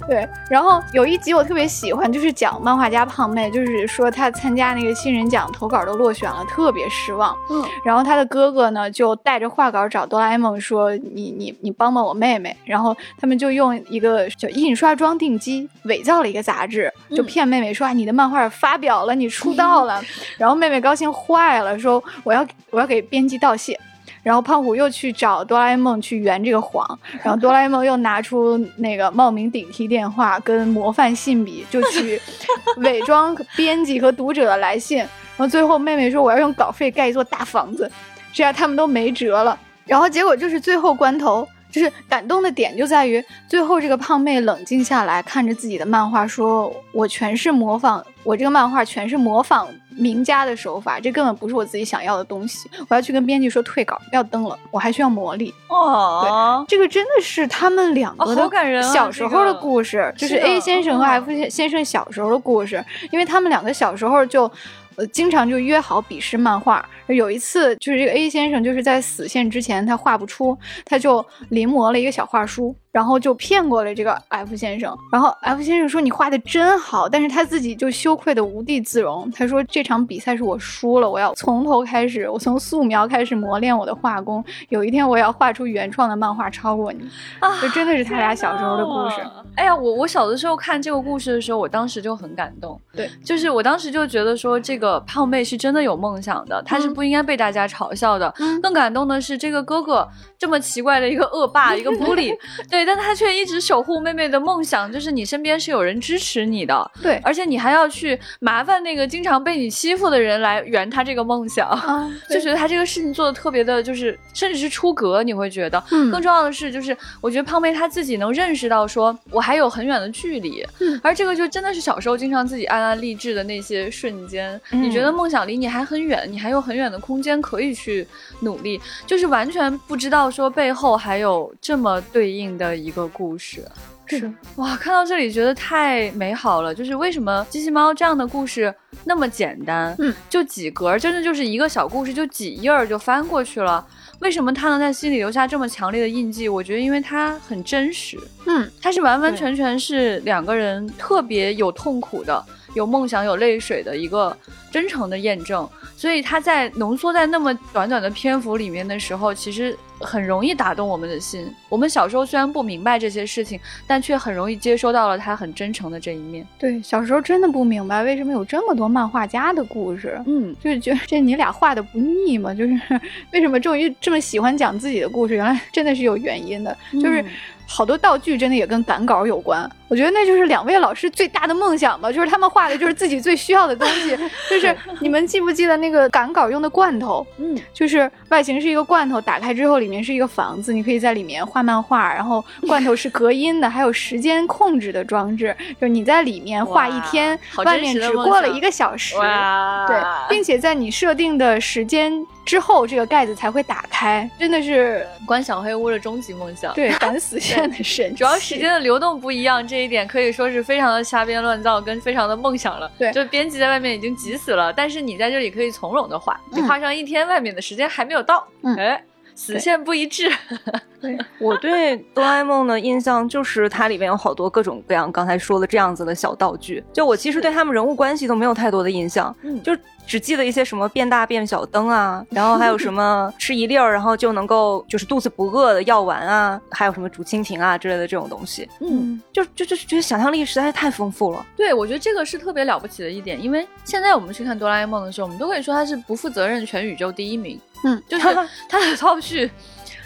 Speaker 3: 对，然后有一集我特别喜欢，就是讲漫画家胖妹，就是说她参加那个新人奖投稿都落选了，特别失望。
Speaker 2: 嗯，
Speaker 3: 然后她的哥哥呢就带着画稿找哆啦 A 梦说：“你你你帮帮我妹妹。”然后他们就用一个叫印刷装订机伪造了一个杂志，就骗妹妹说：“啊，你的漫画发表了，你出道了。”然后妹妹高兴坏了，说：“我要我要给编辑道谢。”然后胖虎又去找哆啦 A 梦去圆这个谎，然后哆啦 A 梦又拿出那个冒名顶替电话跟模范信笔，就去伪装编辑和读者的来信。然后最后妹妹说我要用稿费盖一座大房子，这样他们都没辙了。然后结果就是最后关头。就是感动的点就在于最后这个胖妹冷静下来，看着自己的漫画，说：“我全是模仿，我这个漫画全是模仿名家的手法，这根本不是我自己想要的东西。我要去跟编辑说退稿，不要登了，我还需要魔力。”
Speaker 2: 哦，对
Speaker 3: 这个真的是他们两个的小时候的故事，就是 A 先生和 F 先生小时候的故事，因为他们两个小时候就。呃，经常就约好比试漫画。有一次，就是这个 A 先生就是在死线之前，他画不出，他就临摹了一个小画书。然后就骗过了这个 F 先生，然后 F 先生说你画的真好，但是他自己就羞愧的无地自容。他说这场比赛是我输了，我要从头开始，我从素描开始磨练我的画工，有一天我要画出原创的漫画超过你。啊，这真的是他俩小时候的故事。
Speaker 1: 哎呀，我我小的时候看这个故事的时候，我当时就很感动。
Speaker 3: 对，
Speaker 1: 就是我当时就觉得说这个胖妹是真的有梦想的，她是不应该被大家嘲笑的。更感动的是这个哥哥这么奇怪的一个恶霸，一个 bully，对，但他却一直。守护妹妹的梦想，就是你身边是有人支持你的，
Speaker 3: 对，
Speaker 1: 而且你还要去麻烦那个经常被你欺负的人来圆他这个梦想，就觉得他这个事情做的特别的，就是甚至是出格，你会觉得。嗯，更重要的是，就是我觉得胖妹她自己能认识到，说我还有很远的距离，嗯，而这个就真的是小时候经常自己暗暗励志的那些瞬间，你觉得梦想离你还很远，你还有很远的空间可以去努力，就是完全不知道说背后还有这么对应的一个故事。
Speaker 3: 是是
Speaker 1: 哇，看到这里觉得太美好了。就是为什么机器猫这样的故事那么简单，嗯，就几格，真的就是一个小故事，就几页儿就翻过去了。为什么它能在心里留下这么强烈的印记？我觉得因为它很真实，
Speaker 3: 嗯，
Speaker 1: 它是完完全全是两个人特别有痛苦的、有梦想、有泪水的一个真诚的验证。所以他在浓缩在那么短短的篇幅里面的时候，其实。很容易打动我们的心。我们小时候虽然不明白这些事情，但却很容易接收到了他很真诚的这一面。
Speaker 3: 对，小时候真的不明白为什么有这么多漫画家的故事。
Speaker 1: 嗯，
Speaker 3: 就是觉得这你俩画的不腻吗？就是为什么终于这么喜欢讲自己的故事？原来真的是有原因的。就是好多道具真的也跟赶稿有关。我觉得那就是两位老师最大的梦想吧，就是他们画的就是自己最需要的东西。就是你们记不记得那个赶稿用的罐头？嗯，就是外形是一个罐头，打开之后里面是一个房子，你可以在里面画漫画。然后罐头是隔音的，还有时间控制的装置，就是你在里面画一天，外面只过了一个小时。对，并且在你设定的时间之后，这个盖子才会打开。真的是
Speaker 1: 关小黑屋的终极梦想。
Speaker 3: 对，敢死线的神，
Speaker 1: 主要时间的流动不一样这。一点可以说是非常的瞎编乱造，跟非常的梦想了。
Speaker 3: 对，
Speaker 1: 就编辑在外面已经急死了，但是你在这里可以从容的画，你画上一天，外面的时间还没有到，哎，死线不一致。
Speaker 3: 对
Speaker 2: 我对哆啦 A 梦的印象就是它里面有好多各种各样刚才说的这样子的小道具，就我其实对他们人物关系都没有太多的印象，嗯，就。只记得一些什么变大变小灯啊，然后还有什么 吃一粒儿，然后就能够就是肚子不饿的药丸啊，还有什么竹蜻蜓啊之类的这种东西。
Speaker 1: 嗯，
Speaker 2: 就就就是觉得想象力实在是太丰富了。
Speaker 1: 对，我觉得这个是特别了不起的一点，因为现在我们去看哆啦 A 梦的时候，我们都可以说它是不负责任全宇宙第一名。
Speaker 3: 嗯，
Speaker 1: 就是他的道具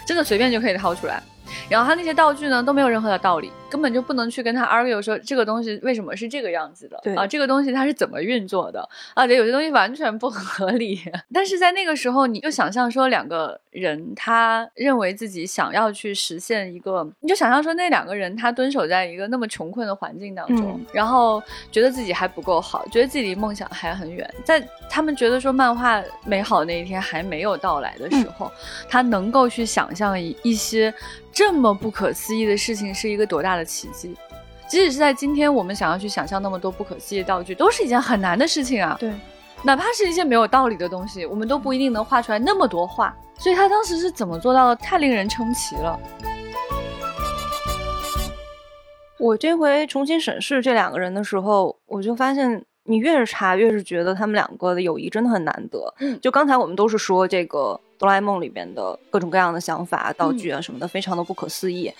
Speaker 1: 真的随便就可以掏出来。然后他那些道具呢都没有任何的道理，根本就不能去跟他 argue 说这个东西为什么是这个样子的，
Speaker 2: 对
Speaker 1: 啊，这个东西它是怎么运作的啊？对，有些东西完全不合理。但是在那个时候，你就想象说两个人他认为自己想要去实现一个，你就想象说那两个人他蹲守在一个那么穷困的环境当中，然后觉得自己还不够好，觉得自己离梦想还很远，在他们觉得说漫画美好那一天还没有到来的时候，他能够去想象一一些。这么不可思议的事情是一个多大的奇迹？即使是在今天，我们想要去想象那么多不可思议的道具，都是一件很难的事情啊。
Speaker 3: 对，
Speaker 1: 哪怕是一些没有道理的东西，我们都不一定能画出来那么多画。所以他当时是怎么做到的？太令人称奇了。
Speaker 2: 我这回重新审视这两个人的时候，我就发现，你越是查，越是觉得他们两个的友谊真的很难得。
Speaker 1: 嗯
Speaker 2: 就刚才我们都是说这个哆啦 A 梦里边的各种各样的想法、道具啊什么的，非常的不可思议。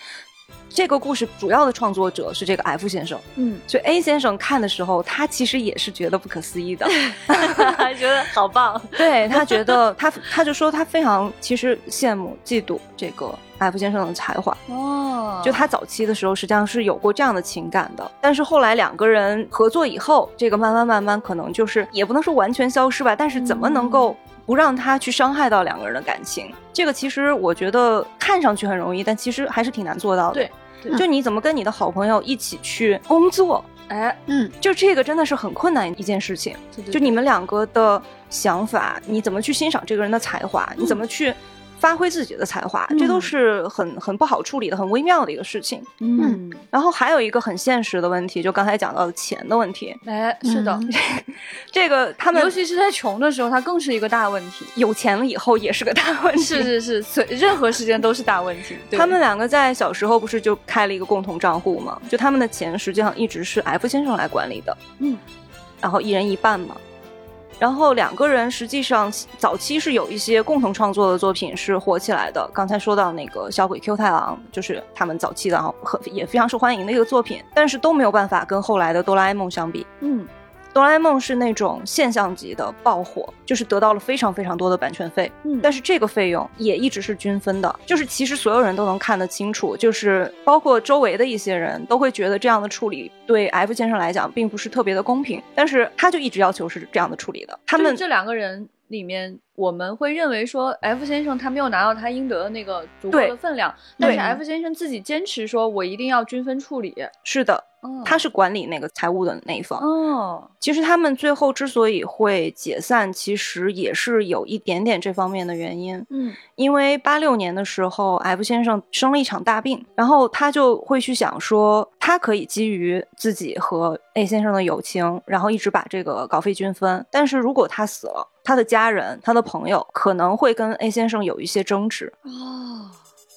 Speaker 2: 这个故事主要的创作者是这个 F 先生，
Speaker 1: 嗯，
Speaker 2: 所以 A 先生看的时候，他其实也是觉得不可思议的。
Speaker 1: 觉得好棒。
Speaker 2: 对他觉得他他就说他非常其实羡慕嫉妒这个 F 先生的才华。
Speaker 1: 哦
Speaker 2: 就他早期的时候，实际上是有过这样的情感的，但是后来两个人合作以后，这个慢慢慢慢可能就是也不能说完全消失吧，但是怎么能够不让他去伤害到两个人的感情？这个其实我觉得看上去很容易，但其实还是挺难做到的。
Speaker 1: 对，对
Speaker 2: 就你怎么跟你的好朋友一起去工作，
Speaker 1: 哎，
Speaker 3: 嗯，
Speaker 2: 就这个真的是很困难一件事情。
Speaker 1: 对对
Speaker 2: 就你们两个的想法，你怎么去欣赏这个人的才华，你怎么去发挥自己的才华，这都
Speaker 3: 嗯
Speaker 2: 是很很不好处理的、很微妙的一个事情。
Speaker 1: 嗯，
Speaker 2: 然后还有一个很现实的问题，就刚才讲到的钱的问题，
Speaker 1: 哎，是的，
Speaker 3: 嗯
Speaker 2: 这个他们
Speaker 1: 尤其是在穷的时候，它更是一个大问题。
Speaker 2: 有钱了以后也是个大问题。
Speaker 1: 是是是，随任何时间都是大问题。
Speaker 2: 他们两个在小时候不是就开了一个共同账户吗？就他们的钱实际上一直是 F 先生来管理的，
Speaker 1: 嗯，
Speaker 2: 然后一人一半嘛。然后两个人实际上早期是有一些共同创作的作品是火起来的。刚才说到那个小鬼 Q 太郎，就是他们早期的哈，很也非常受欢迎的一个作品，但是都没有办法跟后来的哆啦 A 梦相比。
Speaker 1: 嗯
Speaker 2: 哆啦 A 梦是那种现象级的爆火，就是得到了非常非常多的版权费，
Speaker 1: 嗯。
Speaker 2: 但是这个费用也一直是均分的，就是其实所有人都能看得清楚，就是包括周围的一些人都会觉得这样的处理对 F 先生来讲并不是特别的公平，但是他就一直要求是这样的处理的，他们
Speaker 1: 这两个人里面，我们会认为说 F 先生他没有拿到他应得的那个足够的分量，但是 F 先生自己坚持说，我一定要均分处理。
Speaker 2: 是的，
Speaker 1: 嗯，
Speaker 2: 他是管理那个财务的那一方。
Speaker 1: 哦，
Speaker 2: 其实他们最后之所以会解散，其实也是有一点点这方面的原因。
Speaker 1: 嗯
Speaker 2: 因为八六年的时候，F 先生生了一场大病，然后他就会去想说，他可以基于自己和 A 先生的友情，然后一直把这个稿费均分。但是如果他死了，他的家人、他的朋友可能会跟 A 先生有一些争执，
Speaker 1: 哦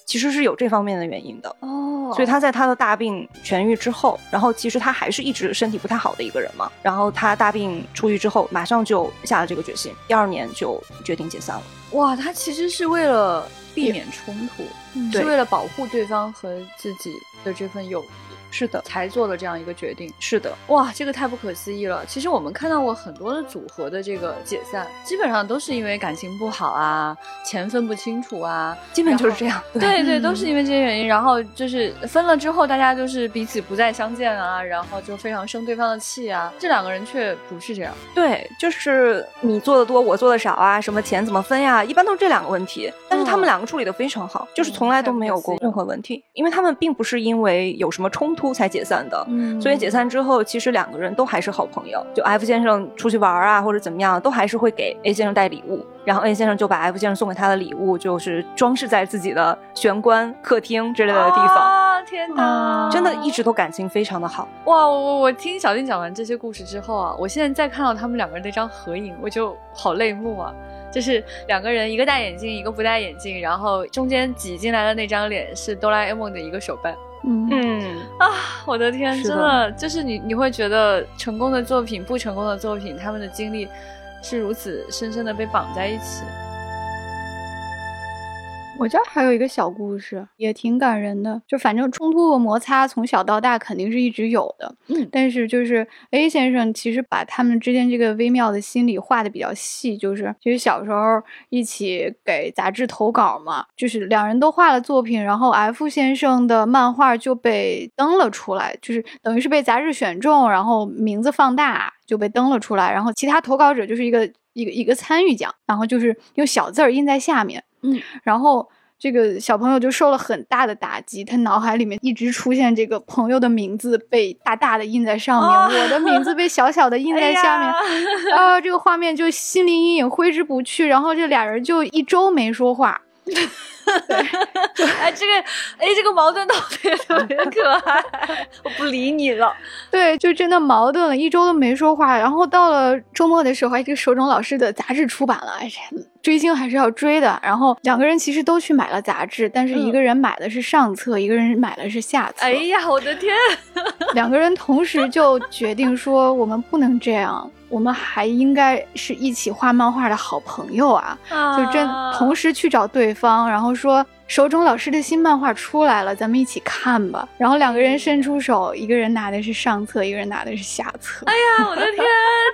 Speaker 2: 其实是有这方面的原因的。
Speaker 1: 哦，
Speaker 2: 所以他在他的大病痊愈之后，然后其实他还是一直身体不太好的一个人嘛。然后他大病出愈之后，马上就下了这个决心，第二年就决定解散了。
Speaker 1: 哇，他其实是为了避免冲突，是为了保护对方和自己的这份友谊，
Speaker 2: 是的，
Speaker 1: 才做了这样一个决定。
Speaker 2: 是的，
Speaker 1: 哇，这个太不可思议了！其实我们看到过很多的组合的这个解散，基本上都是因为感情不好啊，钱分不清楚啊，
Speaker 2: 基本就是这样。
Speaker 1: 对对，
Speaker 3: 嗯
Speaker 1: 都是因为这些原因。然后就是分了之后，大家就是彼此不再相见啊，然后就非常生对方的气啊。这两个人却不是这样。
Speaker 2: 对，就是你做的多，我做的少啊，什么钱怎么分呀，一般都是这两个问题。但是他们
Speaker 1: 嗯
Speaker 2: 两个处理的非常好，就是从来都没有过任何问题，因为他们并不是因为有什么冲突才解散的。
Speaker 1: 嗯
Speaker 2: 所以解散之后，其实两个人都还是好朋友。就 F 先生出去玩啊，或者怎么样，都还是会给 A 先生带礼物。然后 A 先生就把 F 先生送给他的礼物，就是装饰在自己的玄关、客厅之类的地方。
Speaker 1: 啊，天哪！
Speaker 3: 啊
Speaker 2: 真的一直都感情非常的好。
Speaker 1: 哇，我我我听小丁讲完这些故事之后啊，我现在再看到他们两个人那张合影，我就好泪目啊。就是两个人，一个戴眼镜，一个不戴眼镜，然后中间挤进来的那张脸是哆啦 A 梦的一个手办
Speaker 3: 嗯
Speaker 2: 嗯，
Speaker 1: 啊！我的天，真
Speaker 2: 的
Speaker 1: 的就是你你会觉得成功的作品、不成功的作品，他们的经历是如此深深的被绑在一起。
Speaker 3: 我这儿还有一个小故事，也挺感人的。就反正冲突和摩擦从小到大肯定是一直有的，
Speaker 1: 嗯
Speaker 3: 但是就是 A 先生其实把他们之间这个微妙的心理画的比较细，就是其实小时候一起给杂志投稿嘛，就是两人都画了作品，然后 F 先生的漫画就被登了出来，就是等于是被杂志选中，然后名字放大就被登了出来，然后其他投稿者就是一个一个一个参与奖，然后就是用小字儿印在下面。然后这个小朋友就受了很大的打击，他脑海里面一直出现这个朋友的名字被大大的印在上面，
Speaker 1: 哦
Speaker 3: 我的名字被小小的印在下面，啊，这个画面就心理阴影挥之不去。然后这俩人就一周没说话，
Speaker 1: 哎，这个，哎，这个矛盾特别特别可爱，我不理你了。
Speaker 3: 对，就真的矛盾了，一周都没说话。然后到了周末的时候，哎，这个手冢老师的杂志出版了，哎，追星还是要追的。然后两个人其实都去买了杂志，但是一个人买的是上册，一个人买的是下册。
Speaker 1: 哎呀，我的天！
Speaker 3: 两个人同时就决定说，我们不能这样。我们还应该是一起画漫画的好朋友啊！就真同时去找对方，然后说手冢老师的新漫画出来了，咱们一起看吧。然后两个人伸出手，一个人拿的是上册，一个人拿的是下册。
Speaker 1: 哎呀，我的天，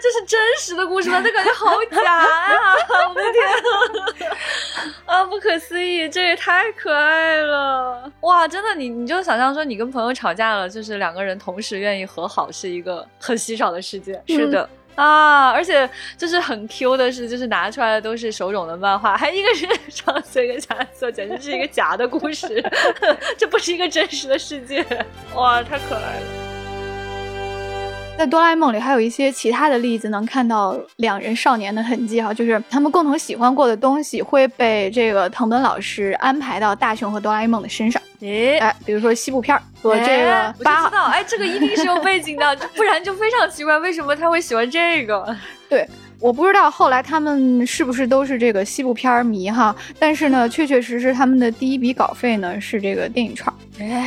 Speaker 1: 这是真实的故事吗？这感觉好假呀！我的天，啊，不可思议，这也太可爱了！哇，真的，你你就想象说你跟朋友吵架了，就是两个人同时愿意和好，是一个很稀少的事件。
Speaker 2: 是的。
Speaker 1: 啊，而且就是很 Q 的是，就是拿出来的都是手冢的漫画，还一个是 上色一个下色，简直是一个假的故事，这不是一个真实的世界，哇，太可爱了。
Speaker 3: 在哆啦 A 梦里还有一些其他的例子，能看到两人少年的痕迹哈，就是他们共同喜欢过的东西会被这个藤本老师安排到大雄和哆啦 A 梦的身上。
Speaker 1: 诶，
Speaker 3: 哎，比如说西部片和这个
Speaker 1: 八号，哎，这个一定是有背景的，不然就非常奇怪，为什么他会喜欢这个？
Speaker 3: 对。我不知道后来他们是不是都是这个西部片迷哈，但是呢，确确实实他们的第一笔稿费呢是这个电影券，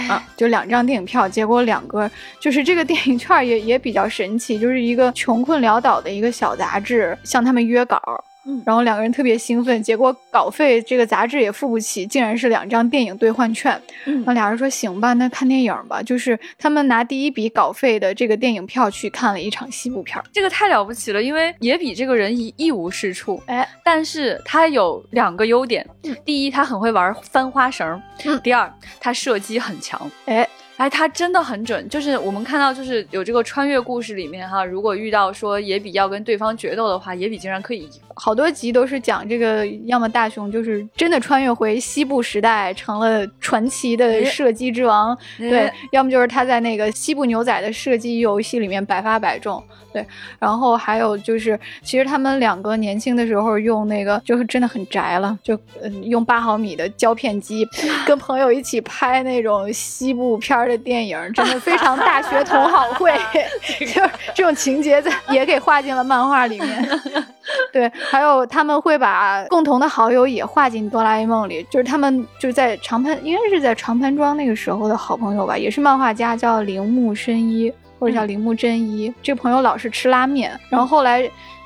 Speaker 3: 啊，就两张电影票，结果两个就是这个电影券也也比较神奇，就是一个穷困潦倒的一个小杂志向他们约稿。嗯，然后两个人特别兴奋，结果稿费这个杂志也付不起，竟然是两张电影兑换券。嗯，那俩人说行吧，那看电影吧。就是他们拿第一笔稿费的这个电影票去看了一场西部片儿，
Speaker 1: 这个太了不起了，因为野比这个人一一无是处，
Speaker 3: 哎，
Speaker 1: 但是他有两个优点，第一他很会玩翻花绳，第二他射击很强，
Speaker 3: 哎。
Speaker 1: 哎，他真的很准，就是我们看到，就是有这个穿越故事里面哈，如果遇到说野比要跟对方决斗的话，野比竟然可以，
Speaker 3: 好多集都是讲这个，要么大雄就是真的穿越回西部时代，成了传奇的射击之王，对，要么就是他在那个西部牛仔的射击游戏里面百发百中。对，然后还有就是，其实他们两个年轻的时候用那个，就是真的很宅了，就嗯用八毫米的胶片机，跟朋友一起拍那种西部片的电影，真的非常大学同好会，就是这种情节在也给画进了漫画里面。对，还有他们会把共同的好友也画进哆啦 A 梦里，就是他们就是在长盘，应该是在长盘庄那个时候的好朋友吧，也是漫画家，叫铃木伸一。或者叫铃木真一，这个朋友老是吃拉面，然后后来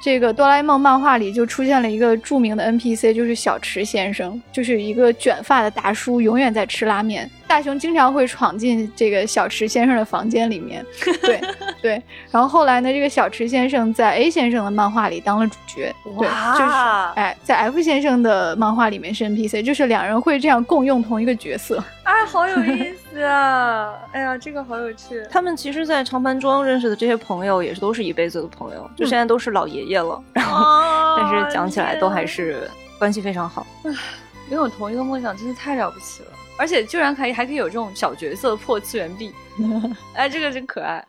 Speaker 3: 这个哆啦 A 梦漫画里就出现了一个著名的 NPC，就是小池先生，就是一个卷发的大叔，永远在吃拉面。大雄经常会闯进这个小池先生的房间里面，对对。然后后来呢，这个小池先生在 A 先生的漫画里当了主角，对，就是哎，在 F 先生的漫画里面是 NPC，就是两人会这样共用同一个角色。
Speaker 1: 哎，好有意思啊！哎呀，这个好有趣。
Speaker 2: 他们其实，在长盘庄认识的这些朋友，也是都是一辈子的朋友，就现在都是老爷爷了。然后，但是讲起来都还是关系非常好。
Speaker 1: 拥有同一个梦想，真是太了不起了。而且居然可以还可以有这种小角色破次元壁，哎，这个真可爱。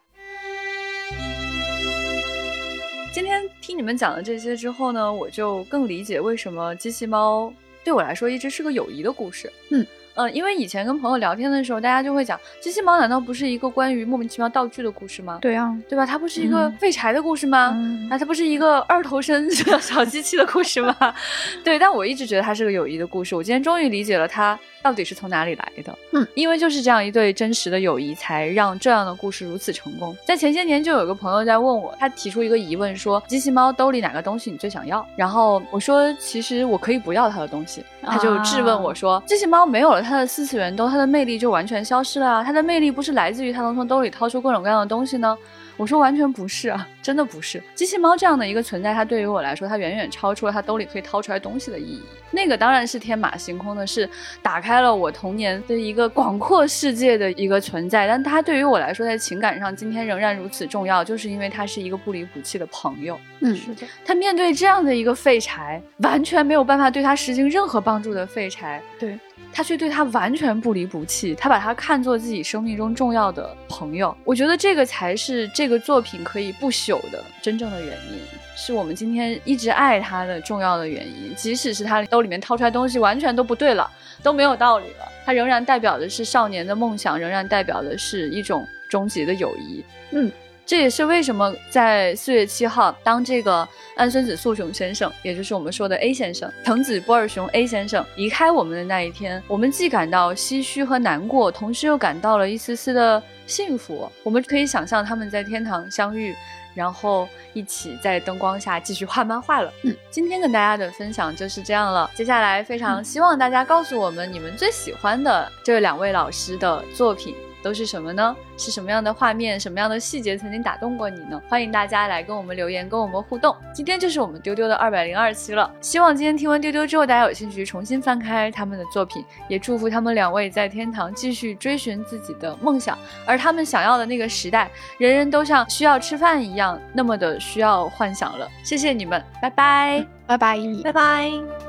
Speaker 1: 今天听你们讲了这些之后呢，我就更理解为什么机器猫对我来说一直是个友谊的故事。
Speaker 3: 嗯。
Speaker 1: 嗯，因为以前跟朋友聊天的时候，大家就会讲机器猫难道不是一个关于莫名其妙道具的故事吗？
Speaker 3: 对啊，
Speaker 1: 对吧？它不是一个废柴的故事吗？啊，它不是一个二头身小机器的故事吗？对，但我一直觉得它是个友谊的故事。我今天终于理解了它。到底是从哪里来的？嗯，因为就是这样一对真实的友谊，才让这样的故事如此成功。在前些年，就有个朋友在问我，他提出一个疑问，说机器猫兜里哪个东西你最想要？然后我说，其实我可以不要它的东西。他就质问我说，机器猫没有了它的四次元兜，他的魅力就完全消失了啊？它的魅力不是来自于他能从兜里掏出各种各样的东西呢？我说完全不是啊，真的不是。机器猫这样的一个存在，它对于我来说，它远远超出了它兜里可以掏出来东西的意义。那个当然是天马行空的，是打开了我童年的一个广阔世界的一个存在。但它对于我来说，在情感上今天仍然如此重要，就是因为它是一个不离不弃的朋友。
Speaker 3: 嗯，是的。
Speaker 1: 他面对这样的一个废柴，完全没有办法对他实行任何帮助的废柴，
Speaker 3: 对。
Speaker 1: 他却对他完全不离不弃，他把他看作自己生命中重要的朋友。我觉得这个才是这个作品可以不朽的真正的原因，是我们今天一直爱他的重要的原因。即使是他兜里面掏出来东西完全都不对了，都没有道理了，他仍然代表的是少年的梦想，仍然代表的是一种终极的友谊。
Speaker 3: 嗯。
Speaker 1: 这也是为什么在四月七号，当这个安孙子素雄先生，也就是我们说的 A 先生，藤子不二雄 A 先生离开我们的那一天，我们既感到唏嘘和难过，同时又感到了一丝丝的幸福。我们可以想象他们在天堂相遇，然后一起在灯光下继续画漫画了。嗯，今天跟大家的分享就是这样了。接下来非常希望大家告诉我们你们最喜欢的这两位老师的作品。都是什么呢？是什么样的画面、什么样的细节曾经打动过你呢？欢迎大家来跟我们留言，跟我们互动。今天就是我们丢丢的二百零二期了，希望今天听完丢丢之后，大家有兴趣重新翻开他们的作品，也祝福他们两位在天堂继续追寻自己的梦想，而他们想要的那个时代，人人都像需要吃饭一样，那么的需要幻想了。谢谢你们，拜拜，
Speaker 3: 拜拜，
Speaker 2: 拜拜。